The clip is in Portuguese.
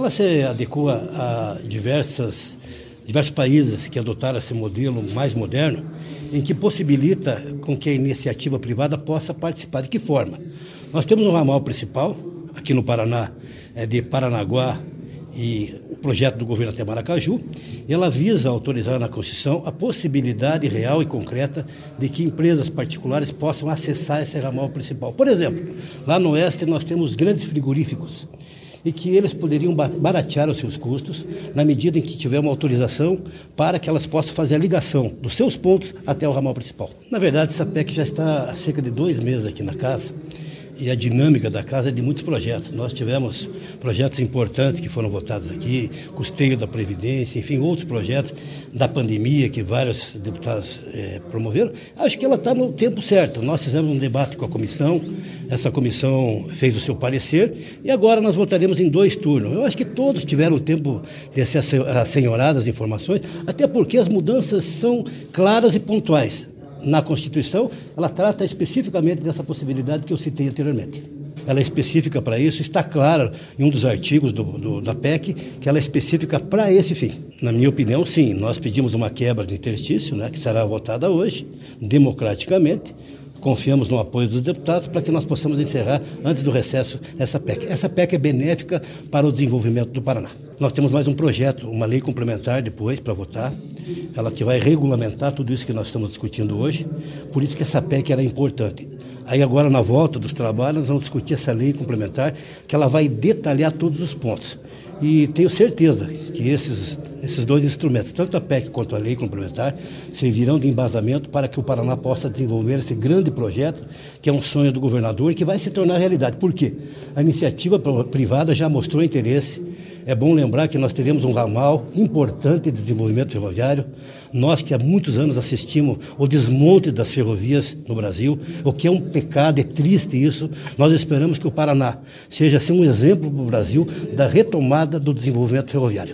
ela se adequa a diversas, diversos países que adotaram esse modelo mais moderno, em que possibilita com que a iniciativa privada possa participar. De que forma? Nós temos um ramal principal, aqui no Paraná, é de Paranaguá e o projeto do governo até Maracaju, ela visa autorizar na Constituição a possibilidade real e concreta de que empresas particulares possam acessar esse ramal principal. Por exemplo, lá no oeste nós temos grandes frigoríficos e que eles poderiam baratear os seus custos na medida em que tiver uma autorização para que elas possam fazer a ligação dos seus pontos até o ramal principal. Na verdade, essa PEC já está há cerca de dois meses aqui na casa e a dinâmica da casa é de muitos projetos. Nós tivemos projetos importantes que foram votados aqui, custeio da Previdência, enfim, outros projetos da pandemia que vários deputados eh, promoveram. Acho que ela está no tempo certo. Nós fizemos um debate com a comissão, essa comissão fez o seu parecer e agora nós votaremos em dois turnos. Eu acho que todos tiveram o tempo de ser assenhoradas as informações, até porque as mudanças são claras e pontuais na Constituição, ela trata especificamente dessa possibilidade que eu citei anteriormente. Ela é específica para isso, está clara em um dos artigos do, do, da PEC que ela é específica para esse fim. Na minha opinião, sim, nós pedimos uma quebra de interstício, né, que será votada hoje, democraticamente, Confiamos no apoio dos deputados para que nós possamos encerrar, antes do recesso, essa PEC. Essa PEC é benéfica para o desenvolvimento do Paraná. Nós temos mais um projeto, uma lei complementar depois para votar, ela que vai regulamentar tudo isso que nós estamos discutindo hoje. Por isso que essa PEC era importante. Aí agora, na volta dos trabalhos, nós vamos discutir essa lei complementar, que ela vai detalhar todos os pontos. E tenho certeza que esses, esses dois instrumentos, tanto a PEC quanto a lei complementar, servirão de embasamento para que o Paraná possa desenvolver esse grande projeto, que é um sonho do governador e que vai se tornar realidade. Por quê? A iniciativa privada já mostrou interesse. É bom lembrar que nós teremos um ramal importante de desenvolvimento ferroviário. Nós que há muitos anos assistimos o desmonte das ferrovias no Brasil, o que é um pecado, é triste isso. Nós esperamos que o Paraná seja assim, um exemplo para o Brasil da retomada do desenvolvimento ferroviário.